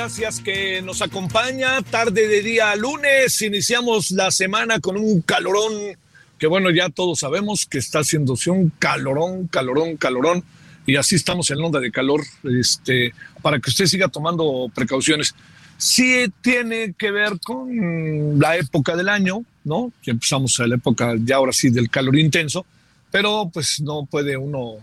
Gracias que nos acompaña. Tarde de día lunes, iniciamos la semana con un calorón que bueno, ya todos sabemos que está haciéndose un calorón, calorón, calorón. Y así estamos en onda de calor, este, para que usted siga tomando precauciones. Sí tiene que ver con la época del año, ¿no? Que empezamos a la época ya ahora sí del calor intenso, pero pues no puede uno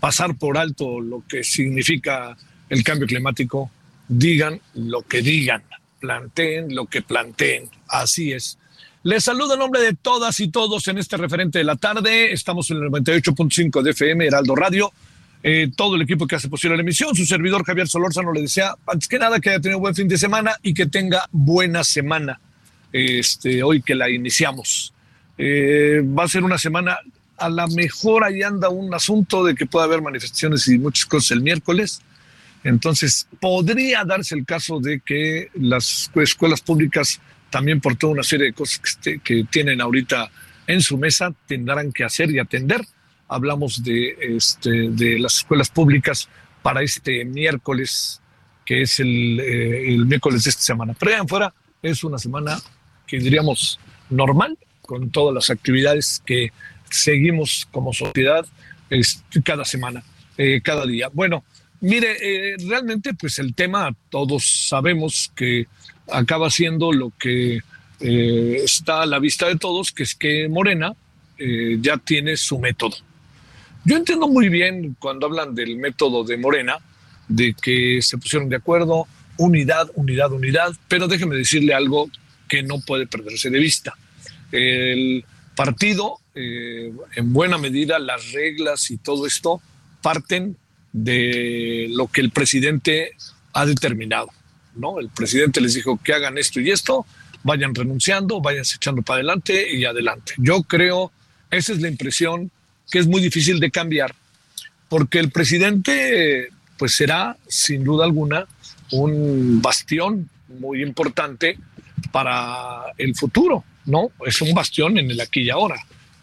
pasar por alto lo que significa el cambio climático. Digan lo que digan, planteen lo que planteen. Así es. Les saludo en nombre de todas y todos en este referente de la tarde. Estamos en el 98.5 de FM, Heraldo Radio. Eh, todo el equipo que hace posible la emisión, su servidor Javier Solórzano le desea, antes que nada, que haya tenido buen fin de semana y que tenga buena semana. Este, hoy que la iniciamos. Eh, va a ser una semana, a lo mejor ahí anda un asunto de que pueda haber manifestaciones y muchas cosas el miércoles. Entonces, podría darse el caso de que las escuelas públicas, también por toda una serie de cosas que, este- que tienen ahorita en su mesa, tendrán que hacer y atender. Hablamos de, este, de las escuelas públicas para este miércoles, que es el, eh, miércoles de esta semana. Pero allá afuera es una semana que diríamos normal, con todas las actividades que seguimos como sociedad este, cada semana, eh, cada día. Bueno, Mire, eh, realmente pues el tema todos sabemos que acaba siendo lo que eh, está a la vista de todos, que es que Morena eh, ya tiene su método. Yo entiendo muy bien cuando hablan del método de Morena, de que se pusieron de acuerdo, unidad, unidad, unidad, pero déjeme decirle algo que no puede perderse de vista. El partido, eh, en buena medida, las reglas y todo esto parten de lo que el presidente ha determinado. ¿no? El presidente les dijo que hagan esto y esto, vayan renunciando, vayan echando para adelante y adelante. Yo creo, esa es la impresión que es muy difícil de cambiar, porque el presidente pues será sin duda alguna un bastión muy importante para el futuro, ¿no? Es un bastión en el aquí y ahora,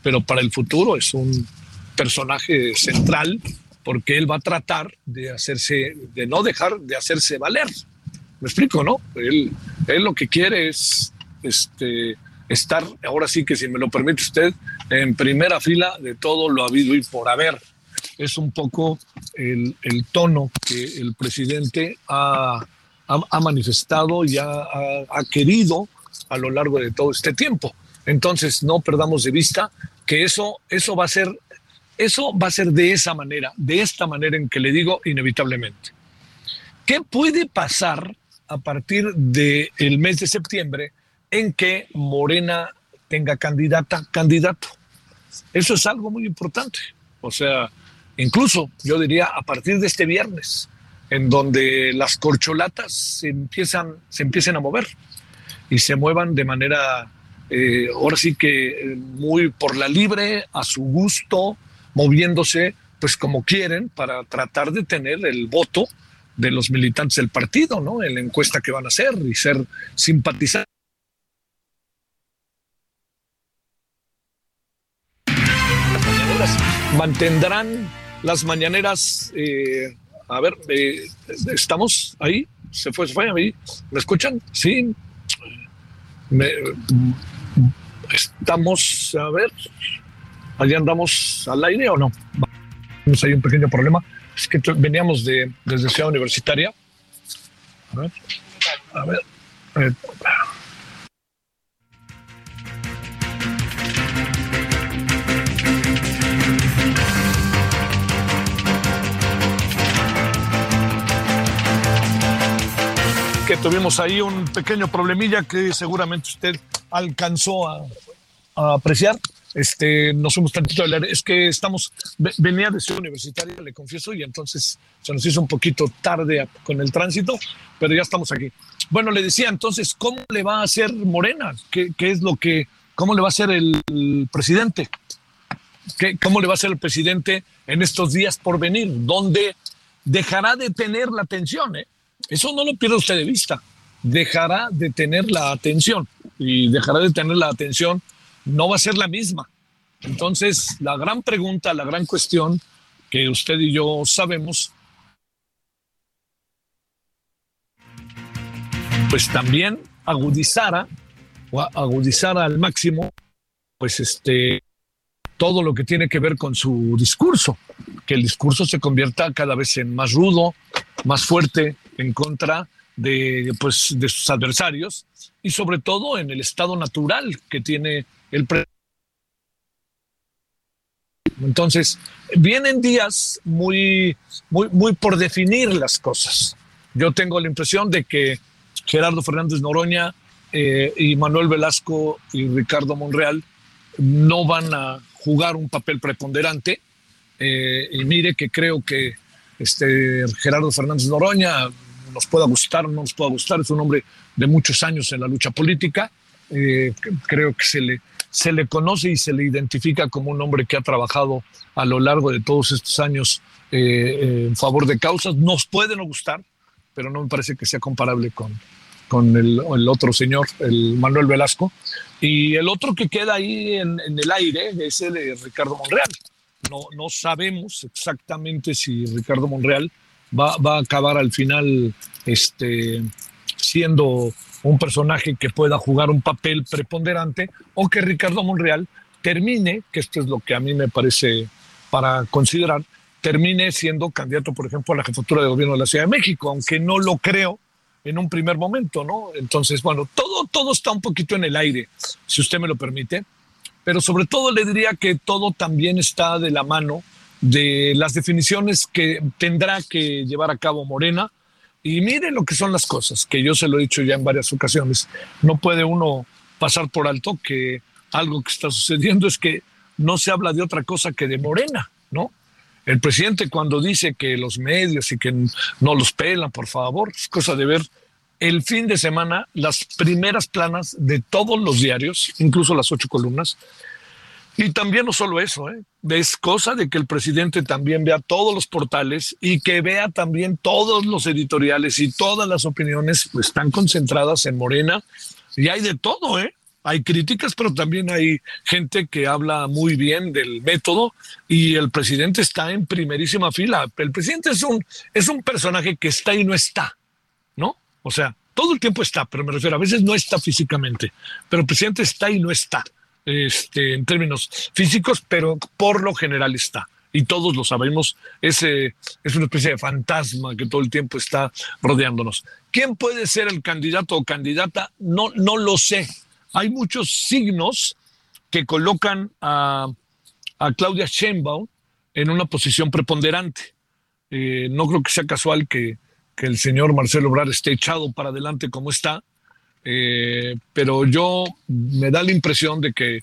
pero para el futuro es un personaje central porque él va a tratar de hacerse, de no dejar de hacerse valer. Me explico, ¿no? Él, él lo que quiere es este, estar, ahora sí que si me lo permite usted, en primera fila de todo lo habido y por haber. Es un poco el, el tono que el presidente ha, ha, ha manifestado y ha, ha, querido a lo largo de todo este tiempo. Entonces, no perdamos de vista que eso, eso va a ser eso va a ser de esa manera, de esta manera en que le digo inevitablemente. ¿Qué puede pasar a partir del mes de septiembre en que Morena tenga candidata, candidato? Eso es algo muy importante. O sea, incluso yo diría a partir de este viernes, en donde las corcholatas se empiezan, se empiecen a mover y se muevan de manera, eh, ahora sí que muy por la libre, a su gusto, moviéndose pues como quieren para tratar de tener el voto de los militantes del partido, ¿no? En la encuesta que van a hacer y ser simpatizantes. Mantendrán las mañaneras. Eh, a ver, eh, ¿estamos ahí? ¿Se fue? ¿Se fue? ¿Me escuchan? Sí. Me, estamos, a ver, allá andamos al aire o no. Tenemos ahí un pequeño problema. Es que veníamos de, desde Ciudad Universitaria. A ver, a ver. Eh, que tuvimos ahí un pequeño problemilla que seguramente usted alcanzó a, apreciar. Este, nos fuimos tantito de Es que estamos, venía de Ciudad Universitaria, le confieso, y entonces se nos hizo un poquito tarde con el tránsito, pero ya estamos aquí. Bueno, le decía entonces, ¿cómo le va a hacer Morena? ¿Qué, qué es lo que, cómo le va a hacer el, presidente? ¿Qué, ¿Cómo le va a hacer el presidente en estos días por venir? ¿Dónde dejará de tener la atención? Eh? Eso no lo pierda usted de vista. Dejará de tener la atención y dejará de tener la atención, no va a ser la misma. Entonces, la gran pregunta, la gran cuestión que usted y yo sabemos, pues también agudizara agudizara al máximo, pues este, todo lo que tiene que ver con su discurso, que el discurso se convierta cada vez en más rudo, más fuerte en contra de, pues, de sus adversarios y sobre todo en el estado natural que tiene el. Entonces, vienen días muy, muy, muy por definir las cosas. Yo tengo la impresión de que Gerardo Fernández Noroña eh, y Manuel Velasco y Ricardo Monreal no van a jugar un papel preponderante. Eh, y mire que creo que este Gerardo Fernández Noroña nos pueda gustar o no nos pueda gustar, es un hombre de muchos años en la lucha política. Eh, creo que se le, se le conoce y se le identifica como un hombre que ha trabajado a lo largo de todos estos años eh, en favor de causas. Nos puede no gustar, pero no me parece que sea comparable con, con el, otro señor, el Manuel Velasco. Y el otro que queda ahí en, en el aire es el de Ricardo Monreal. No, no sabemos exactamente si Ricardo Monreal va, va a acabar al final este, siendo un personaje que pueda jugar un papel preponderante o que Ricardo Monreal termine, que esto es lo que a mí me parece para considerar, termine siendo candidato, por ejemplo, a la jefatura de gobierno de la Ciudad de México, aunque no lo creo en un primer momento, ¿no? Entonces, bueno, todo, todo está un poquito en el aire, si usted me lo permite, pero sobre todo le diría que todo también está de la mano de las definiciones que tendrá que llevar a cabo Morena. Y miren lo que son las cosas, que yo se lo he dicho ya en varias ocasiones. No puede uno pasar por alto que algo que está sucediendo es que no se habla de otra cosa que de Morena, ¿no? El presidente cuando dice que los medios y que no los pelan, por favor, es cosa de ver el fin de semana las primeras planas de todos los diarios, incluso las ocho columnas, y también no solo eso, ¿eh? es cosa de que el presidente también vea todos los portales y que vea también todos los editoriales y todas las opiniones pues, están concentradas en Morena y hay de todo, ¿eh? Hay críticas, pero también hay gente que habla muy bien del método y el presidente está en primerísima fila. El presidente es un, es un personaje que está y no está, ¿no? O sea, todo el tiempo está, pero me refiero, a veces no está físicamente, pero el presidente está y no está este, en términos físicos, pero por lo general está. Y todos lo sabemos, ese es una especie de fantasma que todo el tiempo está rodeándonos. ¿Quién puede ser el candidato o candidata? No, no lo sé. Hay muchos signos que colocan a, a Claudia Sheinbaum en una posición preponderante. Eh, no creo que sea casual que, que el señor Marcelo Obrar esté echado para adelante como está, eh, pero yo me da la impresión de que,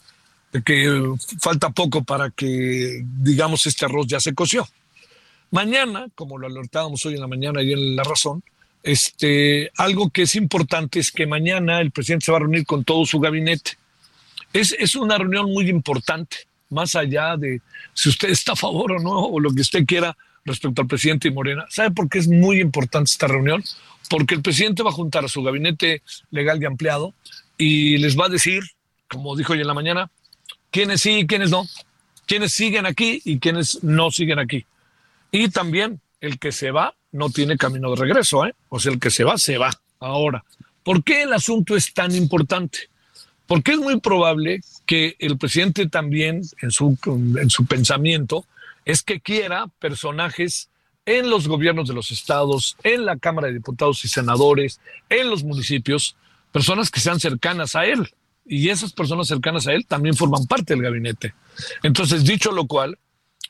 que falta poco para que, digamos, este arroz ya se coció. Mañana, como lo alertábamos hoy en la mañana y en La Razón, este, algo que es importante es que mañana el presidente se va a reunir con todo su gabinete. Es, es una reunión muy importante, más allá de si usted está a favor o no, o lo que usted quiera respecto al presidente y Morena. ¿Sabe por qué es muy importante esta reunión? Porque el presidente va a juntar a su gabinete legal de ampliado y les va a decir, como dijo hoy en la mañana, quiénes sí y quiénes no, quiénes siguen aquí y quiénes no siguen aquí. Y también el que se va no tiene camino de regreso, ¿eh? O sea, el que se va, se va. Ahora, ¿por qué el asunto es tan importante? Porque es muy probable que el presidente también, en su, en su pensamiento, es que quiera personajes en los gobiernos de los estados, en la Cámara de Diputados y Senadores, en los municipios, personas que sean cercanas a él. Y esas personas cercanas a él también forman parte del gabinete. Entonces, dicho lo cual,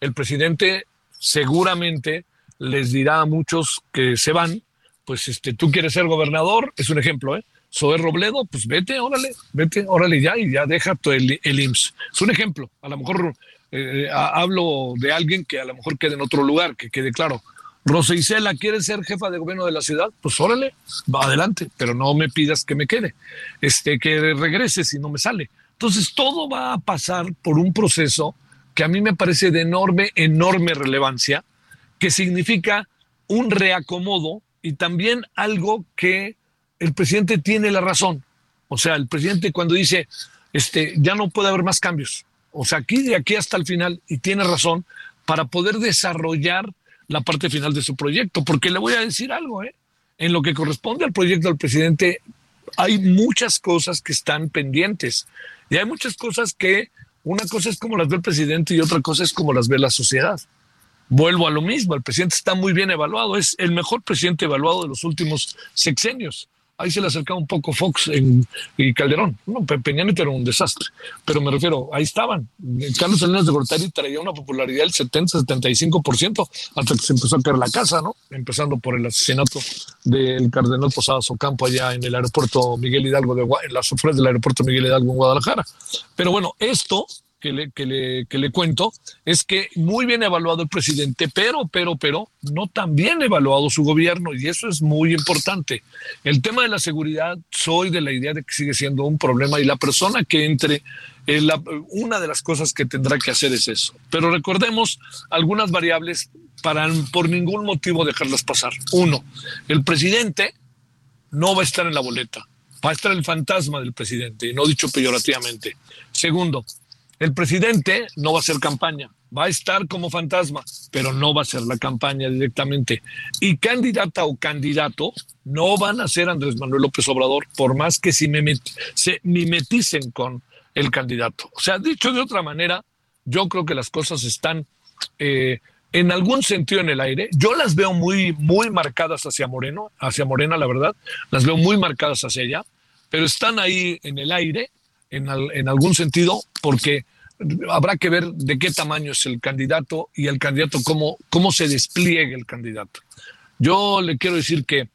el presidente seguramente les dirá a muchos que se van, pues este, tú quieres ser gobernador, es un ejemplo, ¿eh? Soy Robledo, pues vete, órale, vete, órale ya y ya deja el, el IMSS. Es un ejemplo. A lo mejor eh, hablo de alguien que a lo mejor quede en otro lugar, que quede claro. Rosa Isela, ¿quieres ser jefa de gobierno de la ciudad? Pues órale, va adelante, pero no me pidas que me quede, este, que regrese si no me sale. Entonces todo va a pasar por un proceso que a mí me parece de enorme, enorme relevancia, que significa un reacomodo y también algo que el presidente tiene la razón. O sea, el presidente cuando dice, este, ya no puede haber más cambios. O sea, aquí de aquí hasta el final, y tiene razón, para poder desarrollar la parte final de su proyecto. Porque le voy a decir algo, ¿eh? En lo que corresponde al proyecto del presidente, hay muchas cosas que están pendientes. Y hay muchas cosas que, una cosa es como las ve el presidente y otra cosa es como las ve la sociedad. Vuelvo a lo mismo, el presidente está muy bien evaluado, es el mejor presidente evaluado de los últimos sexenios ahí se le acercaba un poco Fox en, y Calderón. No, Peña era un desastre, pero me refiero, ahí estaban. Carlos Salinas de Gortari traía una popularidad del 70-75% hasta que se empezó a caer la casa, ¿no? Empezando por el asesinato del cardenal Posadas Ocampo allá en el aeropuerto Miguel Hidalgo, de, en las afueras del aeropuerto Miguel Hidalgo en Guadalajara. Pero bueno, esto que le, que le, que le cuento es que muy bien evaluado el presidente, pero, pero, pero, no tan bien evaluado su gobierno y eso es muy importante. El tema de la seguridad, soy de la idea de que sigue siendo un problema y la persona que entre, eh, la, una de las cosas que tendrá que hacer es eso. Pero recordemos algunas variables para por ningún motivo dejarlas pasar. Uno, el presidente no va a estar en la boleta, va a estar el fantasma del presidente, y no dicho peyorativamente. Segundo, el presidente no va a hacer campaña, va a estar como fantasma, pero no va a hacer la campaña directamente. Y candidata o candidato no van a ser Andrés Manuel López Obrador, por más que si se mimeticen con el candidato. O sea, dicho de otra manera, yo creo que las cosas están eh, en algún sentido en el aire. Yo las veo muy, muy marcadas hacia Moreno, hacia Morena, la verdad. Las veo muy marcadas hacia ella, pero están ahí en el aire en, algún sentido, porque habrá que ver de qué tamaño es el candidato y el candidato, cómo, cómo se despliegue el candidato. Yo le quiero decir que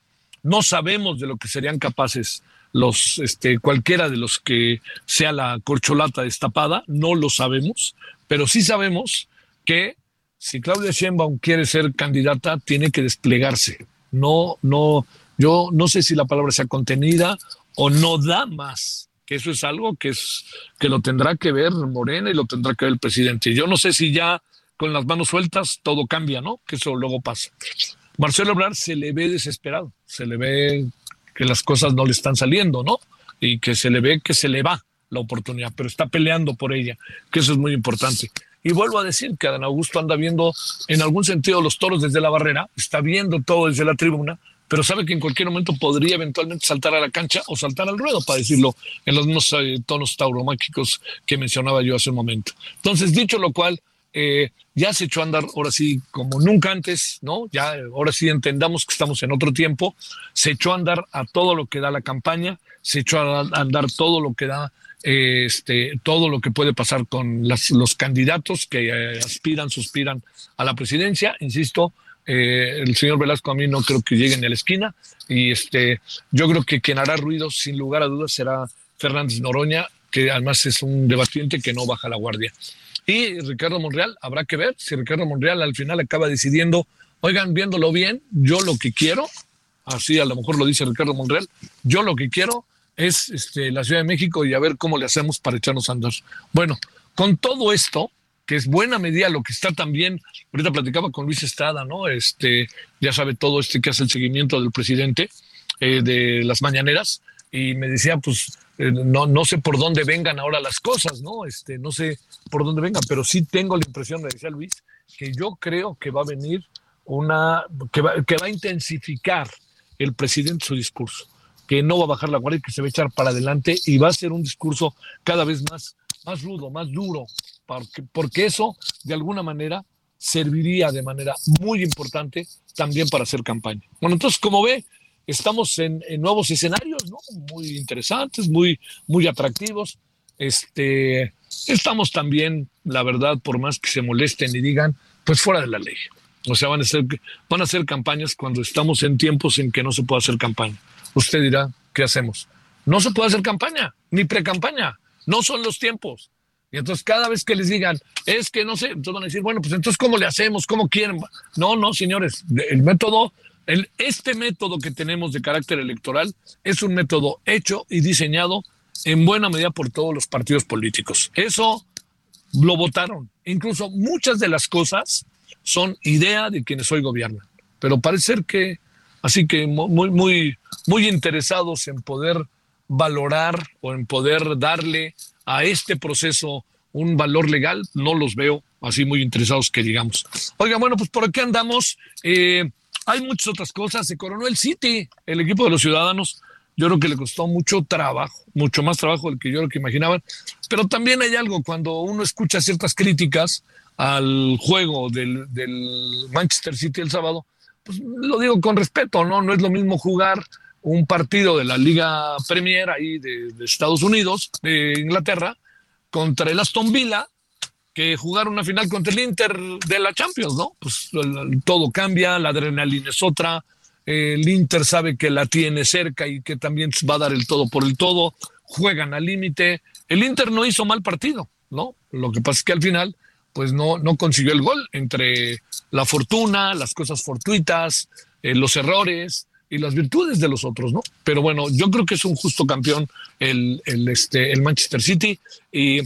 no sabemos de lo que serían capaces los, este, cualquiera de los que sea la corcholata destapada, no lo sabemos, pero sí sabemos que si Claudia Sheinbaum quiere ser candidata, tiene que desplegarse. No, no, yo no sé si la palabra sea contenida o no da más eso es algo que, es, que lo tendrá que ver Morena y lo tendrá que ver el presidente. Yo no sé si ya con las manos sueltas todo cambia, ¿no? Que eso luego pasa. Marcelo Ebrard se le ve desesperado, se le ve que las cosas no le están saliendo, ¿no? Y que se le ve que se le va la oportunidad, pero está peleando por ella, que eso es muy importante. Y vuelvo a decir que Adán Augusto anda viendo en algún sentido los toros desde la barrera, está viendo todo desde la tribuna, pero sabe que en cualquier momento podría eventualmente saltar a la cancha o saltar al ruedo, para decirlo en los mismos eh, tonos tauromáquicos que mencionaba yo hace un momento. Entonces, dicho lo cual, eh, ya se echó a andar ahora sí como nunca antes, ¿no? Ya ahora sí entendamos que estamos en otro tiempo, se echó a andar a todo lo que da la campaña, se echó a andar todo lo que da eh, este, todo lo que puede pasar con los candidatos que aspiran, suspiran a la presidencia, insisto, eh, el señor Velasco a mí no creo que llegue ni a la esquina y este, yo creo que quien hará ruido sin lugar a dudas será Fernández Noroña, que además es un debatiente que no baja la guardia. Y Ricardo Monreal, habrá que ver si Ricardo Monreal al final acaba decidiendo, oigan, viéndolo bien, yo lo que quiero, así a lo mejor lo dice Ricardo Monreal, yo lo que quiero es este, la Ciudad de México y a ver cómo le hacemos para echarnos a andar. Bueno, con todo esto, que es buena medida lo que está también, ahorita platicaba con Luis Estrada, ¿no? Este, ya sabe todo este que hace el seguimiento del presidente eh, de las mañaneras, y me decía, pues, eh, no, no sé por dónde vengan ahora las cosas, ¿no? Este, no sé por dónde vengan, pero sí tengo la impresión, me decía Luis, que yo creo que va a venir una, que va, que va a intensificar el presidente su discurso, que no va a bajar la guardia, que se va a echar para adelante y va a ser un discurso cada vez más, más rudo, más duro, porque, eso de alguna manera serviría de manera muy importante también para hacer campaña. Bueno, entonces, como ve, estamos en, en nuevos escenarios, ¿no? Muy interesantes, muy, muy atractivos. Este, estamos también, la verdad, por más que se molesten y digan, pues fuera de la ley. O sea, van a ser, van a hacer campañas cuando estamos en tiempos en que no se puede hacer campaña. Usted dirá, ¿qué hacemos? No se puede hacer campaña, ni pre-campaña. No son los tiempos. Y entonces cada vez que les digan, es que no sé, entonces van a decir, bueno, pues entonces ¿cómo le hacemos? ¿Cómo quieren? No, no, señores, el método, el, este método que tenemos de carácter electoral es un método hecho y diseñado en buena medida por todos los partidos políticos. Eso lo votaron. Incluso muchas de las cosas son idea de quienes hoy gobiernan. Pero parece ser que, así que muy, muy, muy interesados en poder valorar o en poder darle a este proceso un valor legal, no los veo así muy interesados que digamos. Oiga, bueno, pues por aquí andamos. Eh, hay muchas otras cosas. Se coronó el City, el equipo de los ciudadanos. Yo creo que le costó mucho trabajo, mucho más trabajo del que yo lo que imaginaban. Pero también hay algo, cuando uno escucha ciertas críticas al juego del, del Manchester City el sábado, pues lo digo con respeto, ¿no? No es lo mismo jugar un partido de la Liga Premier ahí de, Estados Unidos, de Inglaterra, contra el Aston Villa, que jugar una final contra el Inter de la Champions, ¿no? Pues todo cambia, la adrenalina es otra, el Inter sabe que la tiene cerca y que también va a dar el todo por el todo, juegan al límite. El Inter no hizo mal partido, ¿no? Lo que pasa es que al final, pues no, no consiguió el gol entre la fortuna, las cosas fortuitas, eh, los errores y las virtudes de los otros, ¿no? Pero bueno, yo creo que es un justo campeón el, el, este, el Manchester City y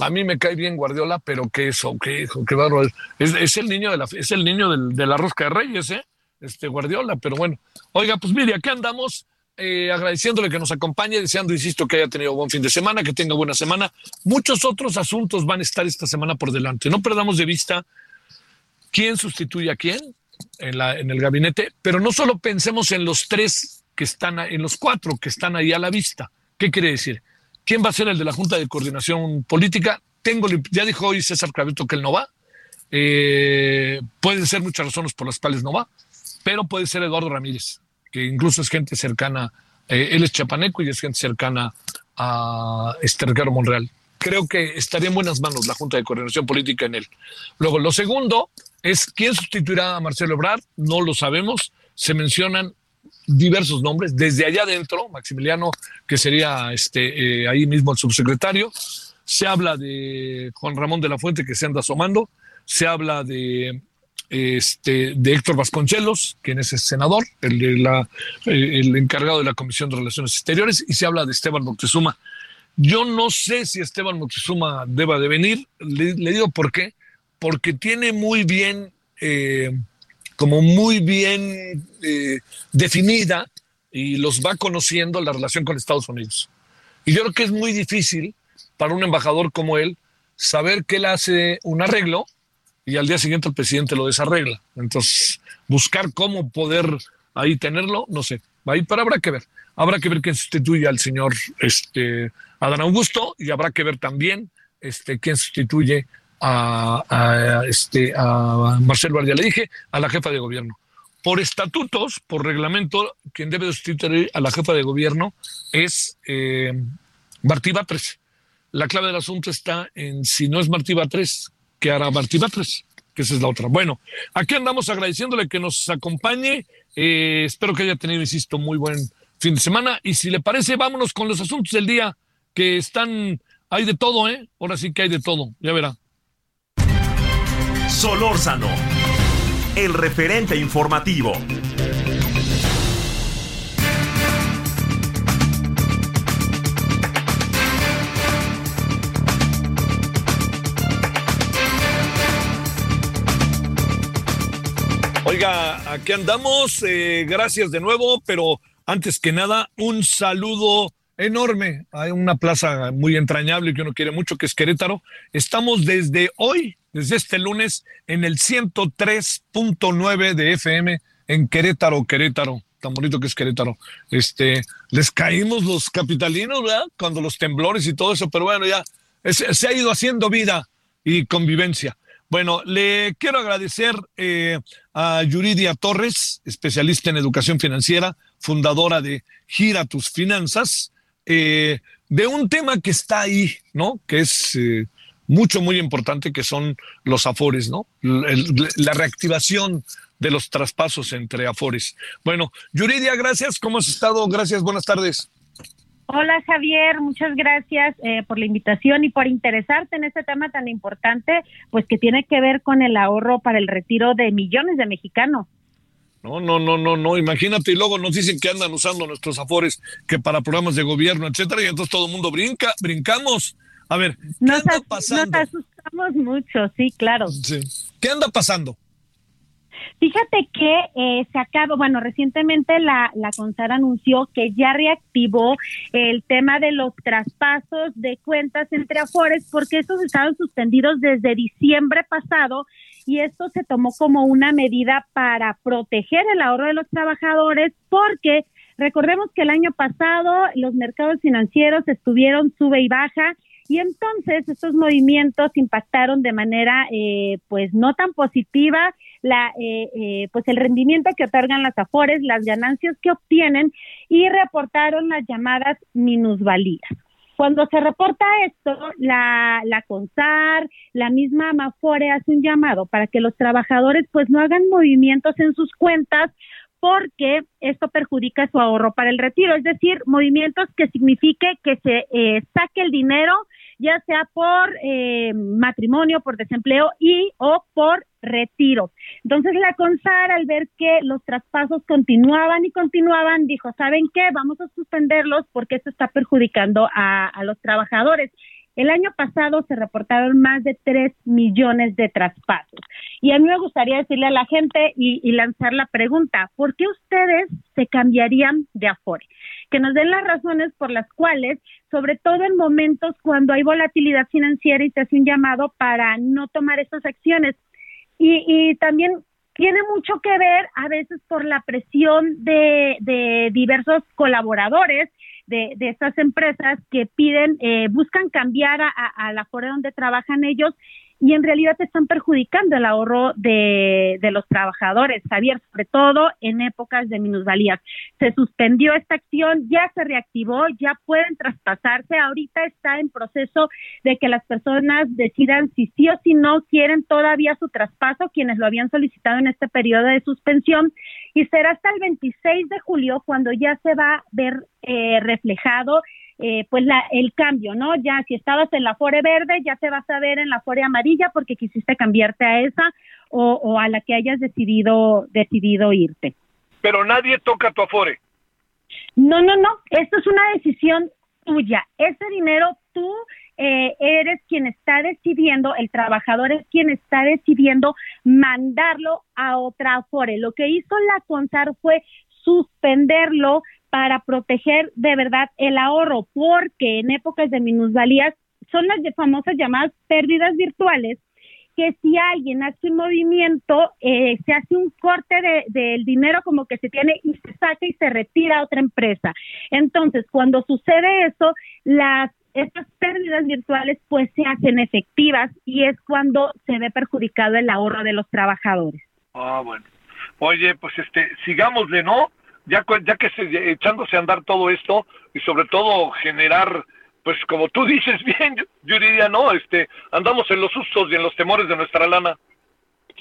a mí me cae bien Guardiola, pero qué eso, qué qué barro. Es, es el niño de la, es el niño del, de la rosca de Reyes, ¿eh? Este Guardiola, pero bueno. Oiga, pues mire, aquí andamos. Eh, agradeciéndole que nos acompañe, deseando, insisto, que haya tenido buen fin de semana, que tenga buena semana. Muchos otros asuntos van a estar esta semana por delante. No perdamos de vista quién sustituye a quién en, la, en el gabinete, pero no solo pensemos en los tres que están, en los cuatro que están ahí a la vista. ¿Qué quiere decir? ¿Quién va a ser el de la Junta de Coordinación Política? Tengo, ya dijo hoy César Claveto que él no va. Eh, pueden ser muchas razones por las cuales no va, pero puede ser Eduardo Ramírez, que incluso es gente cercana, eh, él es chapaneco y es gente cercana a este Monreal. Creo que estaría en buenas manos la Junta de Coordinación Política en él. Luego, lo segundo es quién sustituirá a Marcelo Ebrard, no lo sabemos. Se mencionan diversos nombres, desde allá adentro, Maximiliano, que sería este, eh, ahí mismo el subsecretario, se habla de Juan Ramón de la Fuente, que se anda asomando, se habla de, este, de Héctor Vasconcelos, quien es el senador, el, el encargado de la Comisión de Relaciones Exteriores, y se habla de Esteban Moctezuma. Yo no sé si Esteban Moctezuma deba de venir, le digo por qué, porque tiene muy bien... Eh, como muy bien eh, definida y los va conociendo la relación con Estados Unidos. Y yo creo que es muy difícil para un embajador como él saber que él hace un arreglo y al día siguiente el presidente lo desarregla. Entonces, buscar cómo poder ahí tenerlo, no sé. Ahí, pero habrá que ver. Habrá que ver quién sustituye al señor este, Adán Augusto y habrá que ver también este, quién sustituye a, este, a Marcelo ya le dije, a la jefa de gobierno. Por estatutos, por reglamento, quien debe sustituir a la jefa de gobierno es eh, Martí Batres. La clave del asunto está en si no es Martí Batres, ¿qué hará Martí Batres? Que esa es la otra. Bueno, aquí andamos agradeciéndole que nos acompañe. Eh, espero que haya tenido, insisto, muy buen fin de semana. Y si le parece, vámonos con los asuntos del día que están, hay de todo, ¿eh? Ahora sí que hay de todo, ya verá. Solórzano, el referente informativo. Oiga, aquí andamos, eh, gracias de nuevo, pero antes que nada, un saludo enorme. Hay una plaza muy entrañable que uno quiere mucho, que es Querétaro. Estamos desde hoy desde este lunes, en el 103.9 de FM en Querétaro, Querétaro. Tan bonito que es Querétaro. Este, les caímos los capitalinos, ¿verdad? Cuando los temblores y todo eso, pero bueno, ya se ha ido haciendo vida y convivencia. Bueno, le quiero agradecer eh, a Yuridia Torres, especialista en educación financiera, fundadora de Gira tus Finanzas, eh, de un tema que está ahí, ¿no? Que es eh, mucho, muy importante, que son los afores, ¿no? la reactivación de los traspasos entre afores. Bueno, Yuridia, gracias. ¿Cómo has estado? Gracias, buenas tardes. Hola Javier, muchas gracias eh, por la invitación y por interesarte en este tema tan importante, pues que tiene que ver con el ahorro para el retiro de millones de mexicanos. No, no, no, no, no. Imagínate, y luego nos dicen que andan usando nuestros afores que para programas de gobierno, etcétera, y entonces todo el mundo brinca, brincamos. A ver, ¿qué anda pasando? Nos asustamos mucho, sí, claro. Sí. ¿Qué anda pasando? Fíjate que eh, se acabó, bueno, recientemente la, la CONSAR anunció que ya reactivó el tema de los traspasos de cuentas entre Afores porque estos estaban suspendidos desde diciembre pasado y esto se tomó como una medida para proteger el ahorro de los trabajadores porque recordemos que el año pasado los mercados financieros estuvieron sube y baja y entonces estos movimientos impactaron de manera eh, pues no tan positiva la eh, eh, pues el rendimiento que otorgan las afores, las ganancias que obtienen y reportaron las llamadas minusvalías. Cuando se reporta esto, la, la CONSAR, la misma Amafore hace un llamado para que los trabajadores pues no hagan movimientos en sus cuentas porque esto perjudica su ahorro para el retiro, es decir, movimientos que signifique que se eh, saque el dinero ya sea por eh, matrimonio, por desempleo y o por retiro. Entonces la CONSAR al ver que los traspasos continuaban y continuaban, dijo, ¿saben qué? Vamos a suspenderlos porque esto está perjudicando a, a los trabajadores. El año pasado se reportaron más de 3 millones de traspasos. Y a mí me gustaría decirle a la gente y, lanzar la pregunta, ¿por qué ustedes se cambiarían de Afore? Que nos den las razones por las cuales, sobre todo en momentos cuando hay volatilidad financiera y se hace un llamado para no tomar estas acciones. Y, y también tiene mucho que ver a veces por la presión de diversos colaboradores de, de estas empresas que piden, eh, buscan cambiar a, a, la forma donde trabajan ellos y en realidad están perjudicando el ahorro de, de, los trabajadores, Javier, sobre todo en épocas de minusvalías. Se suspendió esta acción, ya se reactivó, ya pueden traspasarse, ahorita está en proceso de que las personas decidan si sí o si no quieren todavía su traspaso, quienes lo habían solicitado en este periodo de suspensión, y será hasta el 26 de julio cuando ya se va a ver eh, reflejado eh, pues la, el cambio, ¿no? Ya si estabas en la Fore verde, ya te vas a ver en la Fore amarilla porque quisiste cambiarte a esa o, o a la que hayas decidido, decidido irte. Pero nadie toca tu Afore. No, no, no, esto es una decisión tuya. Ese dinero tú eh, eres quien está decidiendo, el trabajador es quien está decidiendo mandarlo a otra Afore. Lo que hizo la CONSAR fue suspenderlo para proteger de verdad el ahorro, porque en épocas de minusvalías son las famosas llamadas pérdidas virtuales, que si alguien hace un movimiento, eh, se hace un corte del de, dinero como que se tiene y se saca y se retira a otra empresa. Entonces, cuando sucede eso, las estas pérdidas virtuales pues se hacen efectivas y es cuando se ve perjudicado el ahorro de los trabajadores. Ah, bueno. Oye, pues este, sigámosle, ¿no? Ya, ya que se, echándose a andar todo esto y sobre todo generar, pues como tú dices bien, yo, diría, no, este, andamos en los sustos y en los temores de nuestra lana.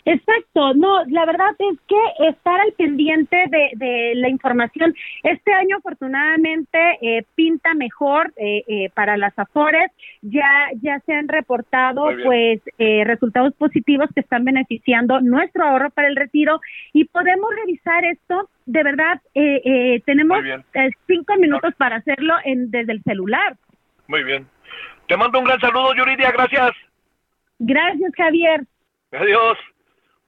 Exacto, no, la verdad es que estar al pendiente de, de la información. Este año afortunadamente eh, pinta mejor eh, eh, para las Afores, ya ya se han reportado pues eh, resultados positivos que están beneficiando nuestro ahorro para el retiro y podemos revisar esto. De verdad, eh, eh, tenemos cinco minutos para hacerlo en, desde el celular. Muy bien. Te mando un gran saludo, Yuridia, gracias. Gracias, Javier. Adiós.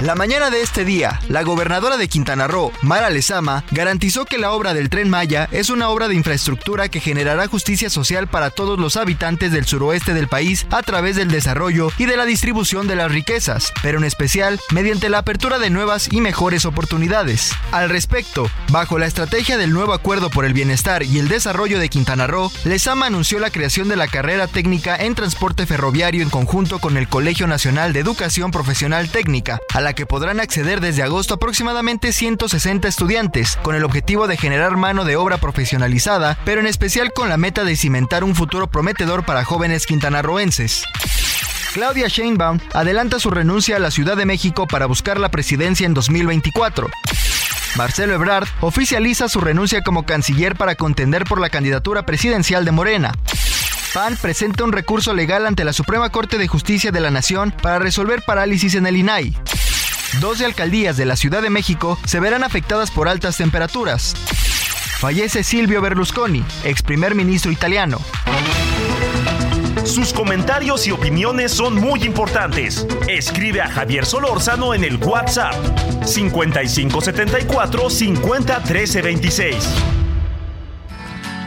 La mañana de este día, la gobernadora de Quintana Roo, Mara Lezama, garantizó que la obra del tren Maya es una obra de infraestructura que generará justicia social para todos los habitantes del suroeste del país a través del desarrollo y de la distribución de las riquezas, pero en especial mediante la apertura de nuevas y mejores oportunidades. Al respecto, bajo la estrategia del nuevo Acuerdo por el Bienestar y el Desarrollo de Quintana Roo, Lezama anunció la creación de la carrera técnica en transporte ferroviario en conjunto con el Colegio Nacional de Educación Profesional Técnica, que podrán acceder desde agosto aproximadamente 160 estudiantes, con el objetivo de generar mano de obra profesionalizada, pero en especial con la meta de cimentar un futuro prometedor para jóvenes quintanarroenses. Claudia Sheinbaum adelanta su renuncia a la Ciudad de México para buscar la presidencia en 2024. Marcelo Ebrard oficializa su renuncia como canciller para contender por la candidatura presidencial de Morena. Presenta un recurso legal ante la Suprema Corte de Justicia de la Nación para resolver parálisis en el INAI. 12 alcaldías de la Ciudad de México se verán afectadas por altas temperaturas. Fallece Silvio Berlusconi, ex primer ministro italiano. Sus comentarios y opiniones son muy importantes. Escribe a Javier Solórzano en el WhatsApp 5574 50 13 26.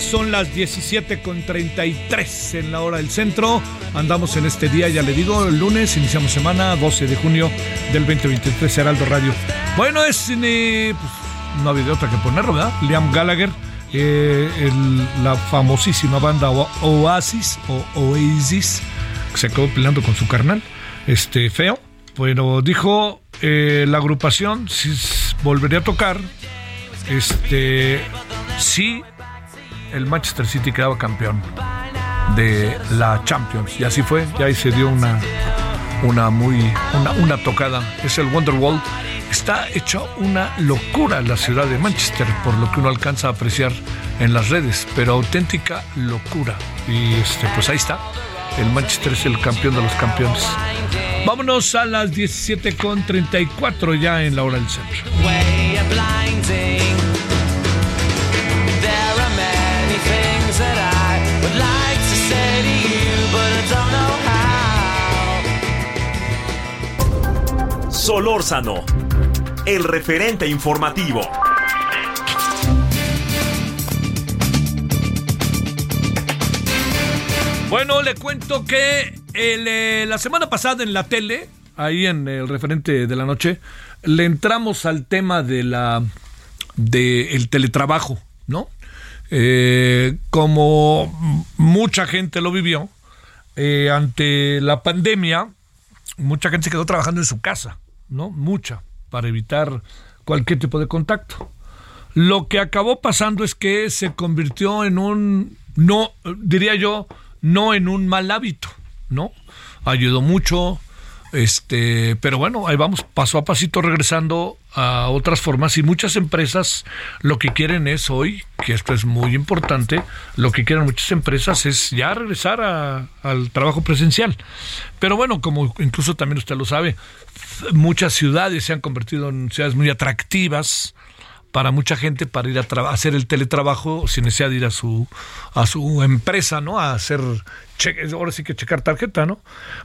Son las 17 con 33 en la hora del centro. Andamos en este día, ya le digo, el lunes, iniciamos semana, 12 de junio del 2023, Heraldo Radio. Bueno, es eh, pues, no había otra que ponerlo, ¿verdad? Liam Gallagher, eh, la famosísima banda Oasis o Oasis, que se quedó peleando con su carnal, este feo. Pero dijo eh, la agrupación si volvería a tocar este sí el Manchester City quedaba campeón de la Champions. Y así fue y ahí se dio una una muy una, una tocada. Es el Wonderwall. Está hecha una locura la ciudad de Manchester por lo que uno alcanza a apreciar en las redes pero auténtica locura. Y este pues ahí está. El Manchester es el campeón de los campeones. Vámonos a las 17 con 34 ya en la hora del centro Solórzano, el referente informativo. Bueno, le cuento que eh, la semana pasada en la tele, ahí en el referente de la noche, le entramos al tema de la de el teletrabajo, ¿no? Eh, como mucha gente lo vivió, eh, ante la pandemia, mucha gente se quedó trabajando en su casa, ¿no? Mucha, para evitar cualquier tipo de contacto. Lo que acabó pasando es que se convirtió en un, no, diría yo, no en un mal hábito, ¿no? Ayudó mucho, este, pero bueno, ahí vamos paso a pasito regresando a otras formas y muchas empresas lo que quieren es hoy, que esto es muy importante, lo que quieren muchas empresas es ya regresar al trabajo presencial. Pero bueno, como incluso también usted lo sabe, muchas ciudades se han convertido en ciudades muy atractivas para mucha gente para ir a hacer el teletrabajo sin necesidad de ir a su a su empresa, ¿no? A hacer ahora sí que checar tarjeta, ¿no?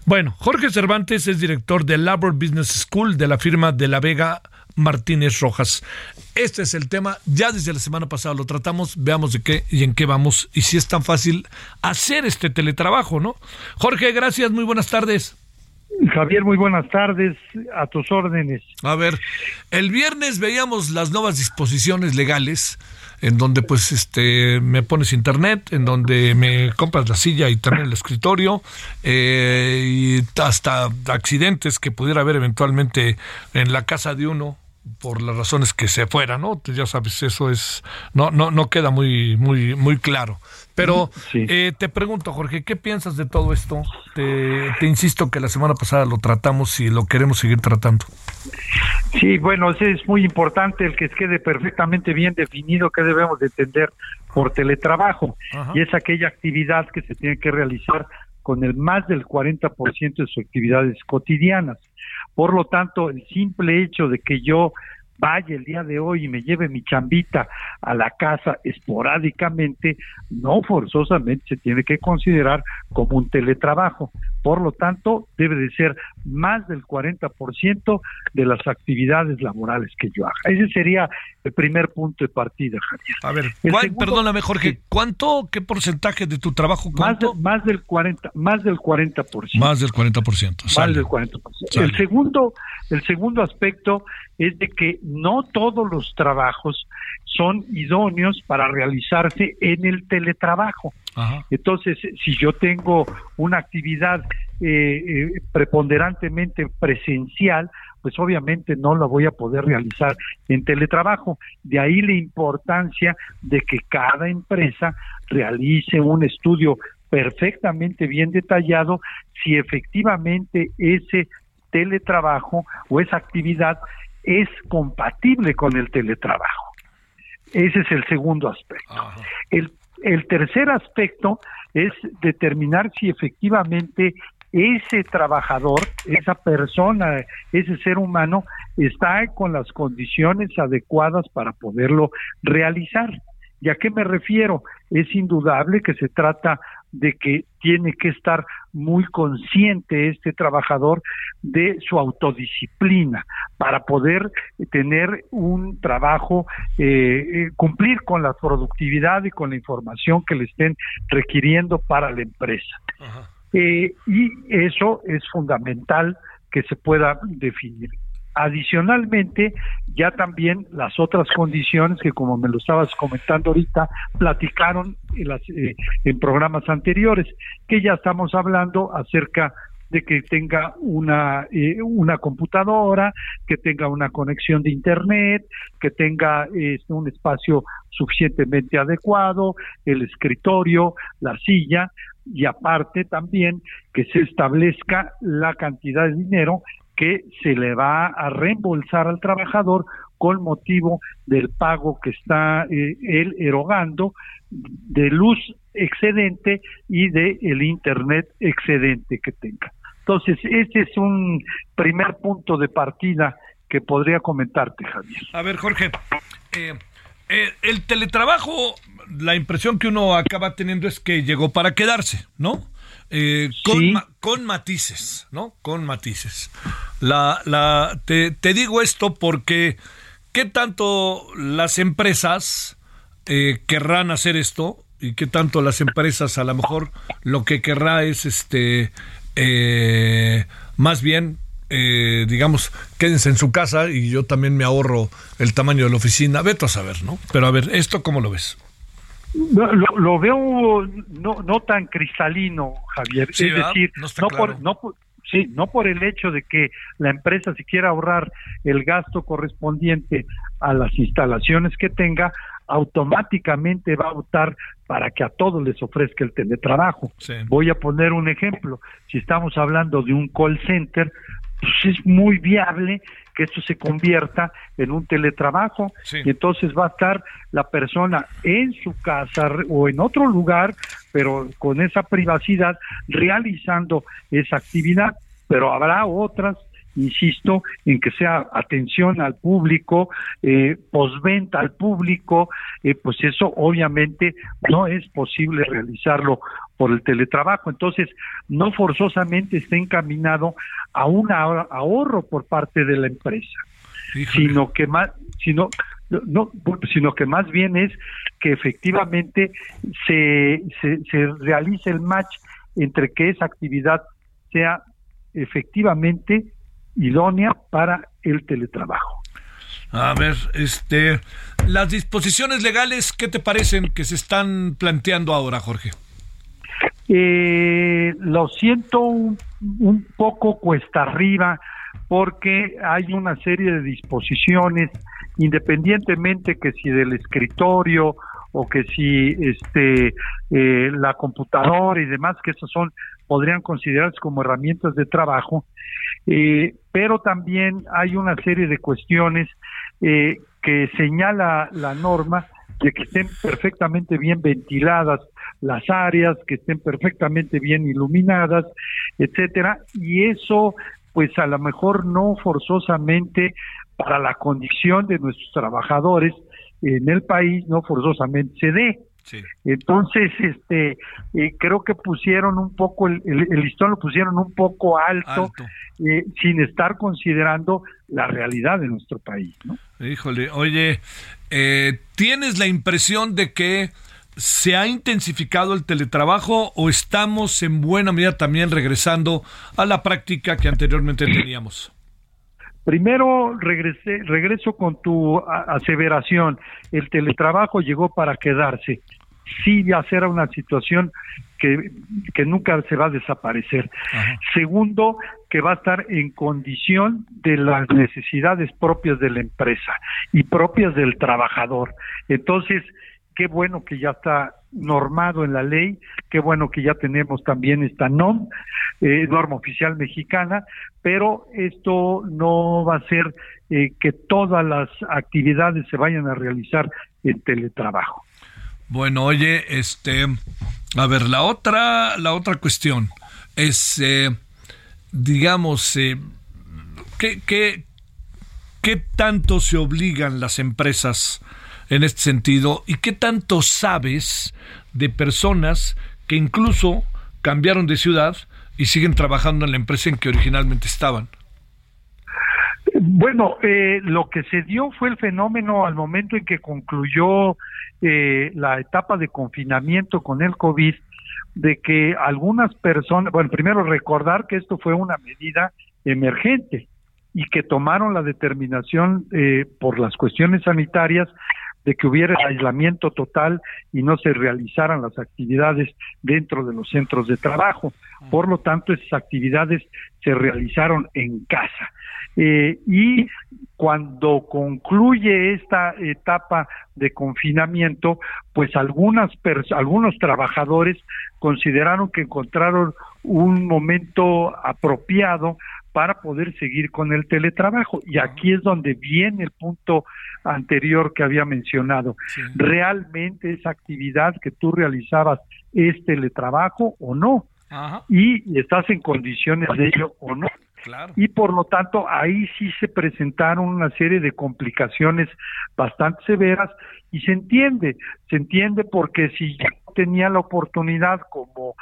Bueno, Jorge Cervantes es director de Labor Business School de la firma de La Vega Martínez Rojas. Este es el tema, ya desde la semana pasada lo tratamos, veamos de qué y en qué vamos y si es tan fácil hacer este teletrabajo, ¿no? Jorge, gracias, muy buenas tardes. Javier, muy buenas tardes, a tus órdenes. A ver, el viernes veíamos las nuevas disposiciones legales en donde pues este me pones internet, en donde me compras la silla y también el escritorio eh, y hasta accidentes que pudiera haber eventualmente en la casa de uno por las razones que se fuera, ¿no? Ya sabes, eso es no no no queda muy muy muy claro. Pero eh, te pregunto, Jorge, ¿qué piensas de todo esto? Te, te insisto que la semana pasada lo tratamos y lo queremos seguir tratando. Sí, bueno, es muy importante el que quede perfectamente bien definido qué debemos de entender por teletrabajo. Ajá. Y es aquella actividad que se tiene que realizar con el más del 40% de sus actividades cotidianas. Por lo tanto, el simple hecho de que yo vaya el día de hoy y me lleve mi chambita a la casa esporádicamente, no forzosamente se tiene que considerar como un teletrabajo. Por lo tanto, debe de ser más del 40% de las actividades laborales que yo haga. Ese sería el primer punto de partida, Javier. A ver, El ¿cuál- segundo- perdóname, Jorge, ¿cuánto, qué porcentaje de tu trabajo? Más, más del 40, más del 40%. Más del 40%. Más sale. del 40%. Sale. El segundo, el segundo aspecto es de que no todos los trabajos son idóneos para realizarse en el teletrabajo. Ajá. Entonces, si yo tengo una actividad eh, eh, preponderantemente presencial, pues obviamente no la voy a poder realizar en teletrabajo. De ahí la importancia de que cada empresa realice un estudio perfectamente bien detallado si efectivamente ese teletrabajo o esa actividad es compatible con el teletrabajo. Ese es el segundo aspecto. El, el tercer aspecto es determinar si efectivamente ese trabajador, esa persona, ese ser humano está con las condiciones adecuadas para poderlo realizar. ¿Y a qué me refiero? Es indudable que se trata de que tiene que estar muy consciente este trabajador de su autodisciplina para poder tener un trabajo, eh, eh, cumplir con la productividad y con la información que le estén requiriendo para la empresa. Eh, y eso es fundamental que se pueda definir. Adicionalmente, ya también las otras condiciones que, como me lo estabas comentando ahorita, platicaron en, las, eh, en programas anteriores, que ya estamos hablando acerca de que tenga una, eh, una computadora, que tenga una conexión de Internet, que tenga eh, un espacio suficientemente adecuado, el escritorio, la silla, y aparte también que se establezca la cantidad de dinero que se le va a reembolsar al trabajador con motivo del pago que está eh, él erogando de luz excedente y de el internet excedente que tenga. Entonces, este es un primer punto de partida que podría comentarte, Javier. A ver, Jorge, eh, eh, el teletrabajo, la impresión que uno acaba teniendo es que llegó para quedarse, ¿no? Eh, con, ma- con matices, ¿no? Con matices. La, la, te, te digo esto porque, ¿qué tanto las empresas eh, querrán hacer esto? Y qué tanto las empresas a lo mejor lo que querrá es este eh, más bien eh, digamos, quédense en su casa y yo también me ahorro el tamaño de la oficina. Veto a saber, ¿no? Pero a ver, ¿esto cómo lo ves? Lo, lo- veo no, no tan cristalino, Javier. Sí, es ¿verdad? decir, No está no, claro. por, no, por- Sí, no por el hecho de que la empresa si quiera ahorrar el gasto correspondiente a las instalaciones que tenga, automáticamente va a optar para que a todos les ofrezca el teletrabajo. Voy a poner un ejemplo. Si estamos hablando de un call center, pues es muy viable que esto se convierta en un teletrabajo. Y entonces va a estar la persona en su casa o en otro lugar, pero con esa privacidad realizando esa actividad, pero habrá otras insisto en que sea atención al público, eh, posventa al público, eh, pues eso obviamente no es posible realizarlo por el teletrabajo. Entonces, no forzosamente está encaminado a un ahorro por parte de la empresa, sino que más, sino no, sino que más bien es que efectivamente se, se, se realice el match entre que esa actividad sea efectivamente idónea para el teletrabajo. A ver, este, las disposiciones legales, ¿qué te parecen que se están planteando ahora, Jorge? Eh, lo siento un, poco cuesta arriba porque hay una serie de disposiciones, independientemente que si del escritorio o que si este eh, la computadora y demás, que esos son podrían considerarse como herramientas de trabajo, eh, pero también hay una serie de cuestiones eh, que señala la norma de que estén perfectamente bien ventiladas las áreas, que estén perfectamente bien iluminadas, etcétera, y eso pues a lo mejor no forzosamente para la condición de nuestros trabajadores en el país no forzosamente se dé. Entonces, este, eh, creo que pusieron un poco, el, listón lo pusieron un poco alto, eh, sin estar considerando la realidad de nuestro país. ¿no? Híjole, oye, eh, ¿tienes la impresión de que se ha intensificado el teletrabajo o estamos en buena medida también regresando a la práctica que anteriormente teníamos? Primero regresé, regreso con tu aseveración. El teletrabajo llegó para quedarse. Sí, ya será una situación que, que nunca se va a desaparecer. Segundo, que va a estar en condición de las necesidades propias de la empresa y propias del trabajador. Entonces, qué bueno que ya está normado en la ley, qué bueno que ya tenemos también esta NOM, eh, norma oficial mexicana, pero esto no va a ser eh, que todas las actividades se vayan a realizar en teletrabajo. Bueno, oye, este, a ver, la otra, la otra cuestión es, eh, digamos, ¿qué, qué, ¿qué tanto se obligan las empresas en este sentido y qué tanto sabes de personas que incluso cambiaron de ciudad y siguen trabajando en la empresa en que originalmente estaban? Bueno, eh, lo que se dio fue el fenómeno al momento en que concluyó eh, la etapa de confinamiento con el COVID, de que algunas personas, bueno, primero recordar que esto fue una medida emergente y que tomaron la determinación eh, por las cuestiones sanitarias de que hubiera aislamiento total y no se realizaran las actividades dentro de los centros de trabajo. Por lo tanto, esas actividades se realizaron en casa. Eh, y cuando concluye esta etapa de confinamiento, pues algunas algunos trabajadores consideraron que encontraron un momento apropiado para poder seguir con el teletrabajo. Y aquí es donde viene el punto anterior que había mencionado. ¿Realmente esa actividad que tú realizabas es teletrabajo o no? Y estás en condiciones de ello o no. Y por lo tanto, ahí sí se presentaron una serie de complicaciones bastante severas y se entiende, se entiende porque si tenía la oportunidad como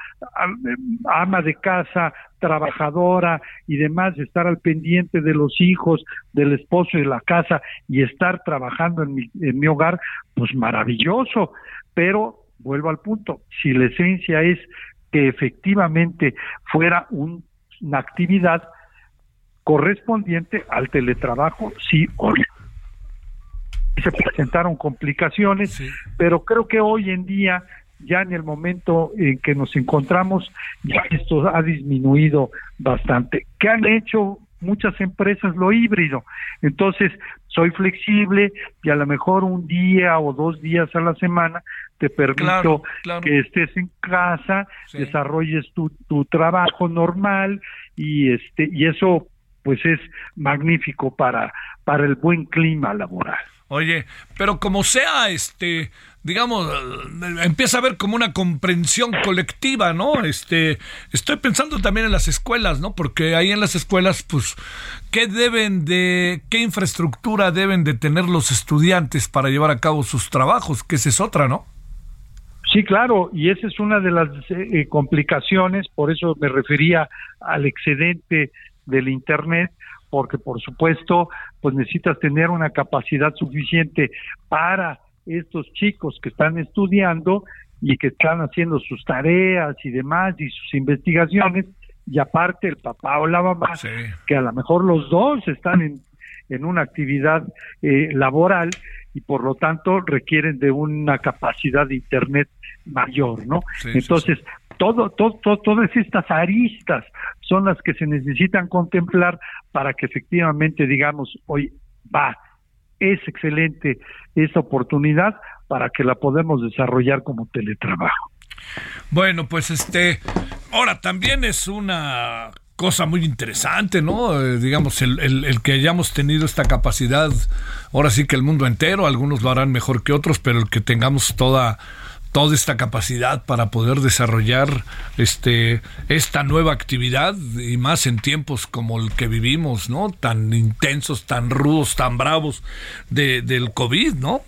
ama de casa, trabajadora y demás, de estar al pendiente de los hijos, del esposo y de la casa y estar trabajando en mi, en mi hogar, pues maravilloso, pero vuelvo al punto, si la esencia es que efectivamente fuera una actividad correspondiente al teletrabajo, sí o no. Se presentaron complicaciones, pero creo que hoy en día ya en el momento en que nos encontramos, ya esto ha disminuido bastante. ¿Qué han hecho muchas empresas lo híbrido. Entonces, soy flexible y a lo mejor un día o dos días a la semana te permito que estés en casa, desarrolles tu, tu trabajo normal y este y eso pues es magnífico para para el buen clima laboral. Oye, pero como sea, este, digamos, empieza a haber como una comprensión colectiva, ¿no? Este, estoy pensando también en las escuelas, ¿no? Porque ahí en las escuelas, pues, ¿qué deben de, qué infraestructura deben de tener los estudiantes para llevar a cabo sus trabajos? Que esa es otra, ¿no? Sí, claro, y esa es una de las eh, complicaciones, por eso me refería al excedente del Internet, porque por supuesto, pues necesitas tener una capacidad suficiente para estos chicos que están estudiando y que están haciendo sus tareas y demás y sus investigaciones y aparte el papá o la mamá que a lo mejor los dos están en, en una actividad eh, laboral y por lo tanto requieren de una capacidad de internet mayor, ¿no? Entonces, todo, todo, todas estas aristas son las que se necesitan contemplar para que efectivamente digamos, hoy va, es excelente esta oportunidad para que la podamos desarrollar como teletrabajo. Bueno, pues este, ahora también es una cosa muy interesante, ¿no? Eh, digamos, el, el, que hayamos tenido esta capacidad, ahora sí que el mundo entero, algunos lo harán mejor que otros, pero el que tengamos toda toda esta capacidad para poder desarrollar este esta nueva actividad y más en tiempos como el que vivimos, ¿no? Tan intensos, tan rudos, tan bravos de, del COVID, ¿no?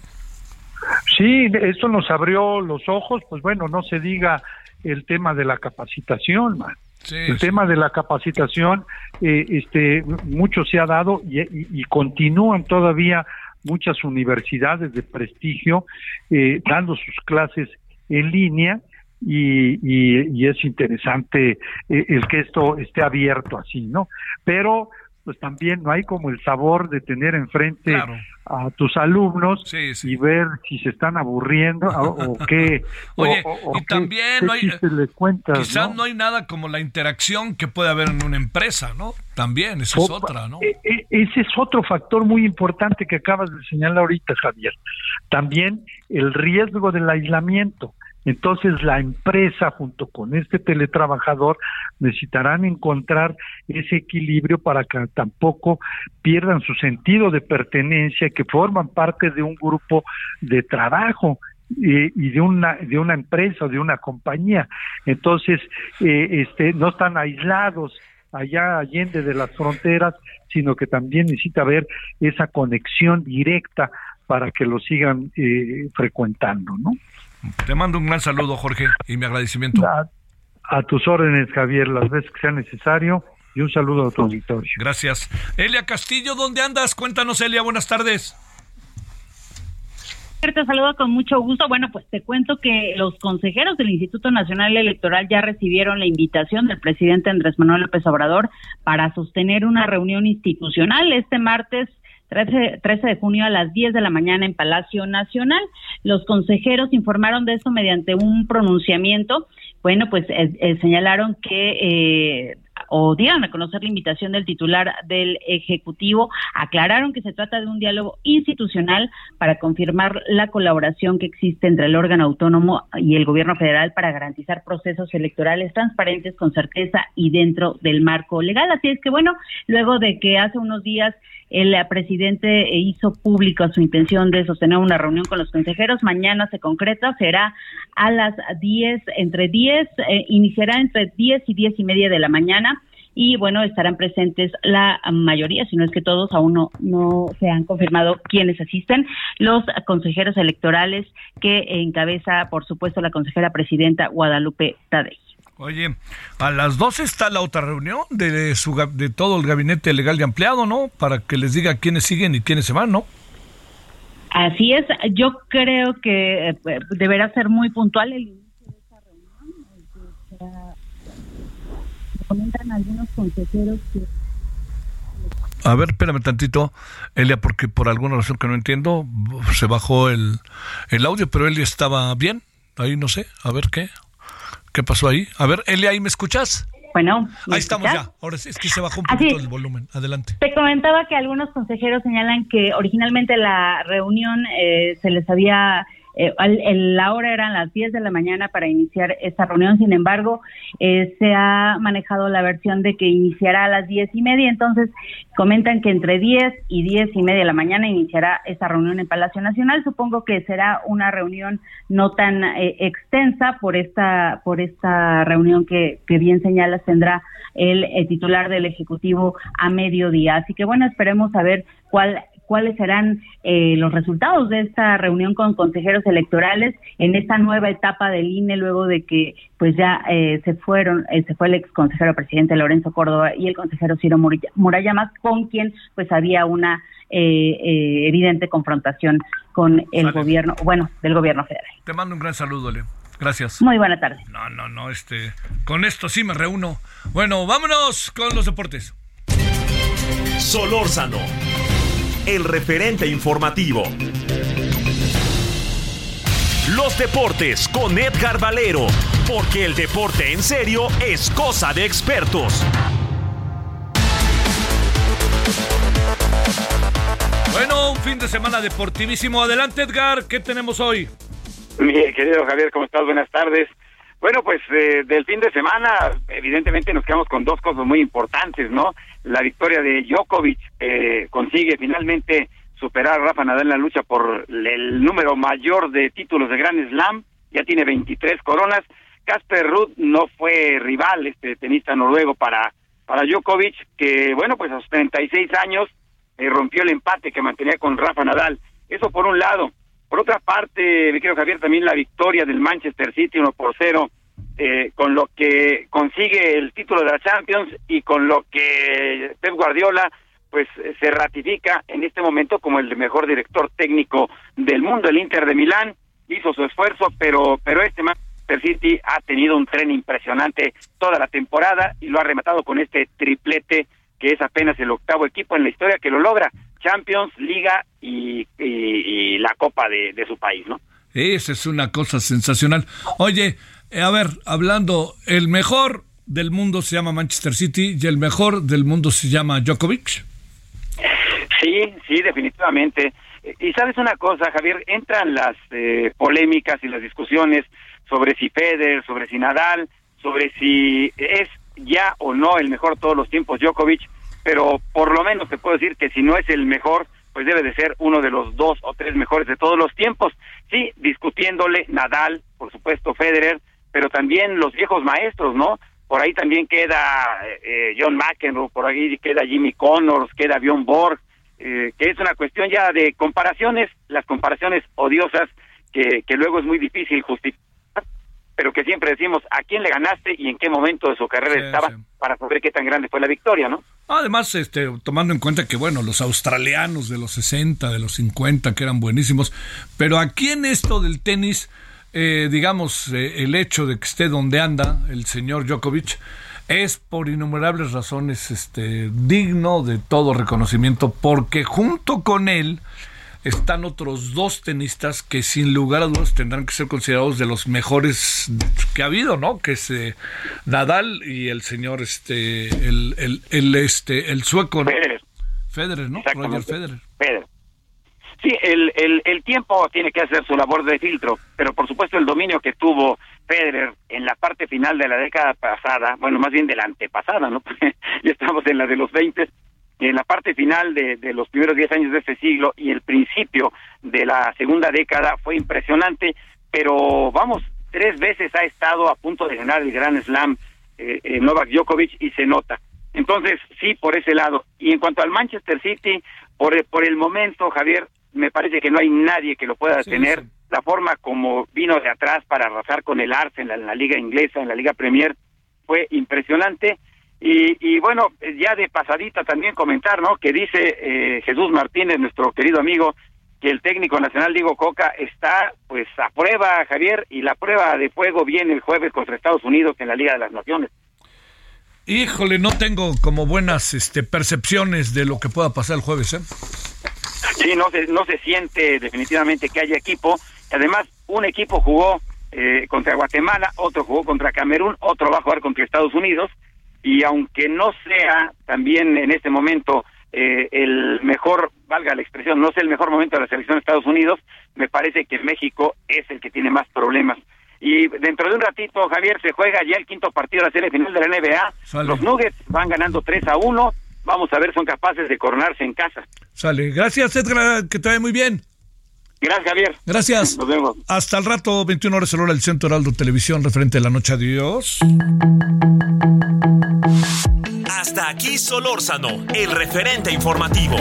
Sí, eso nos abrió los ojos, pues bueno, no se diga el tema de la capacitación, man. el tema de la capacitación, eh, este, mucho se ha dado y, y continúan todavía muchas universidades de prestigio eh, dando sus clases en línea y, y, es interesante eh, el que esto esté abierto así, ¿no? Pero pues también no hay como el sabor de tener enfrente a tus alumnos y ver si se están aburriendo o, qué. Oye, y también no hay, quizás ¿no? hay nada como la interacción que puede haber en una empresa, ¿no? También, esa es otra, ¿no? E, e, ese es otro factor muy importante que acabas de señalar ahorita, Javier. También el riesgo del aislamiento. Entonces la empresa junto con este teletrabajador necesitarán encontrar ese equilibrio para que tampoco pierdan su sentido de pertenencia, que forman parte de un grupo de trabajo eh, y de una de una empresa o de una compañía. Entonces, eh, este no están aislados allá allende de las fronteras, sino que también necesita haber esa conexión directa para que lo sigan eh, frecuentando, ¿no? Te mando un gran saludo, Jorge, y mi agradecimiento. A, tus órdenes, Javier, las veces que sea necesario, y un saludo a tu auditorio. Gracias. Elia Castillo, ¿dónde andas? Cuéntanos, Elia, buenas tardes. Te saludo con mucho gusto. Bueno, pues te cuento que los consejeros del Instituto Nacional Electoral ya recibieron la invitación del presidente Andrés Manuel López Obrador para sostener una reunión institucional este martes 13, de junio a las 10 de la mañana en Palacio Nacional. Los consejeros informaron de esto mediante un pronunciamiento. Bueno, pues eh, eh, señalaron que eh, o dieron a conocer la invitación del titular del Ejecutivo, aclararon que se trata de un diálogo institucional para confirmar la colaboración que existe entre el órgano autónomo y el gobierno federal para garantizar procesos electorales transparentes con certeza y dentro del marco legal. Así es que bueno, luego de que hace unos días el presidente hizo público su intención de sostener una reunión con los consejeros. Mañana se concreta, será a las 10, entre 10, eh, iniciará entre 10 y 10 y media de la mañana y bueno, estarán presentes la mayoría, si no es que todos aún no, no se han confirmado quienes asisten, los consejeros electorales que encabeza, por supuesto, la consejera presidenta Guadalupe Tadei. Oye, a las 12 está la otra reunión de, su, de todo el gabinete legal y ampliado, ¿no? Para que les diga quiénes siguen y quiénes se van, ¿no? Así es, yo creo que eh, deberá ser muy puntual el inicio de esta reunión. comentan algunos consejeros que... A ver, espérame tantito, Elia, porque por alguna razón que no entiendo, se bajó el, el audio, pero Elia estaba bien. ahí no sé, a ver qué, qué pasó ahí. A ver, Eli, ¿ahí me escuchas? Bueno, ahí estamos ya. Ahora es que se bajó un poquito el volumen. Adelante. Te comentaba que algunos consejeros señalan que originalmente la reunión eh, se les había eh, la hora eran las 10 de la mañana para iniciar esta reunión, sin embargo, eh, se ha manejado la versión de que iniciará a las 10 y media, entonces comentan que entre 10 y 10 y media de la mañana iniciará esta reunión en Palacio Nacional. Supongo que será una reunión no tan eh, extensa por esta, por esta reunión que, que bien señalas tendrá el, el titular del Ejecutivo a mediodía. Así que bueno, esperemos a ver cuál cuáles serán eh, los resultados de esta reunión con consejeros electorales en esta nueva etapa del INE luego de que pues ya eh, se fueron eh, se fue el ex consejero presidente Lorenzo Córdoba y el consejero Ciro Murayamas con quien pues había una evidente confrontación con el gobierno bueno del gobierno federal. Te mando un gran saludo, Leo. Gracias. Muy buena tarde. No, no, no, este, con esto sí me reúno. Bueno, vámonos con los deportes. Solórzano el referente informativo. Los deportes con Edgar Valero, porque el deporte en serio es cosa de expertos. Bueno, un fin de semana deportivísimo. Adelante, Edgar, ¿qué tenemos hoy? Mi querido Javier, ¿cómo estás? Buenas tardes. Bueno, pues eh, del fin de semana, evidentemente nos quedamos con dos cosas muy importantes, ¿no? La victoria de Djokovic eh, consigue finalmente superar a Rafa Nadal en la lucha por el número mayor de títulos de Grand Slam, ya tiene 23 coronas. Casper Ruud no fue rival, este tenista noruego para para Djokovic, que bueno, pues a sus 36 años eh, rompió el empate que mantenía con Rafa Nadal. Eso por un lado. Por otra parte, me quiero Javier, también la victoria del Manchester City 1 por 0, eh, con lo que consigue el título de la Champions y con lo que Pep Guardiola pues se ratifica en este momento como el mejor director técnico del mundo. El Inter de Milán hizo su esfuerzo, pero, pero este Manchester City ha tenido un tren impresionante toda la temporada y lo ha rematado con este triplete que es apenas el octavo equipo en la historia que lo logra. Champions, Liga y, la Copa de, su país, ¿no? Esa es una cosa sensacional. Oye, a ver, hablando, el mejor del mundo se llama Manchester City y el mejor del mundo se llama Djokovic. Sí, sí, definitivamente. Y sabes una cosa, Javier, entran las eh, polémicas y las discusiones sobre si Federer, sobre si Nadal, sobre si es ya o no el mejor todos los tiempos Djokovic pero por lo menos te puedo decir que si no es el mejor, pues debe de ser uno de los dos o tres mejores de todos los tiempos. Sí, discutiéndole Nadal, por supuesto Federer, pero también los viejos maestros, ¿no? Por ahí también queda eh, John McEnroe, por ahí queda Jimmy Connors, queda Bjorn Borg, eh, que es una cuestión ya de comparaciones, las comparaciones odiosas que, que luego es muy difícil justificar pero que siempre decimos a quién le ganaste y en qué momento de su carrera estaba para saber qué tan grande fue la victoria, ¿no? Además, este, tomando en cuenta que, bueno, los australianos de los 60, de los 50, que eran buenísimos, pero aquí en esto del tenis, eh, digamos, eh, el hecho de que esté donde anda el señor Djokovic es por innumerables razones este, digno de todo reconocimiento, porque junto con él, están otros dos tenistas que sin lugar a dudas tendrán que ser considerados de los mejores que ha habido, ¿no? Que es eh, Nadal y el señor este el, el, el este el sueco, ¿no? Federer. Federer, ¿no? Roger Federer. Federer. Sí, el, el, el tiempo tiene que hacer su labor de filtro, pero por supuesto el dominio que tuvo Federer en la parte final de la década pasada, bueno, más bien de la antepasada, ¿no? ya estamos en la de los 20, en la parte final de, de los primeros 10 años de este siglo y el principio de la segunda década fue impresionante, pero vamos, tres veces ha estado a punto de ganar el Gran Slam eh, eh, Novak Djokovic y se nota. Entonces, sí, por ese lado. Y en cuanto al Manchester City, por, por el momento, Javier, me parece que no hay nadie que lo pueda detener. La forma como vino de atrás para arrasar con el Arsenal en la liga inglesa, en la liga Premier, fue impresionante y, bueno, ya de pasadita también comentar, ¿no? Que dice eh, Jesús Martínez, nuestro querido amigo, que el técnico nacional Diego Coca está pues a prueba, Javier, y la prueba de fuego viene el jueves contra Estados Unidos en la Liga de las Naciones. Híjole, no tengo como buenas este, percepciones de lo que pueda pasar el jueves, ¿eh? Sí, no se, no se siente definitivamente que haya equipo. Además, un equipo jugó eh, contra Guatemala, otro jugó contra Camerún, otro va a jugar contra Estados Unidos y aunque no sea también en este momento eh, el mejor, valga la expresión, no sea el mejor momento de la selección de Estados Unidos, me parece que México es el que tiene más problemas. Y dentro de un ratito, Javier, se juega ya el quinto partido de la serie final de la NBA. Los Nuggets van ganando 3 a 1. Vamos a ver, son capaces de coronarse en casa. Sale. Gracias, Edgar, que te vaya muy bien. Gracias, Javier. Gracias. Nos vemos. Hasta el rato, 21 horas, el hora del Centro Heraldo Televisión, referente a la noche. Adiós. Hasta aquí Solórzano, el referente informativo.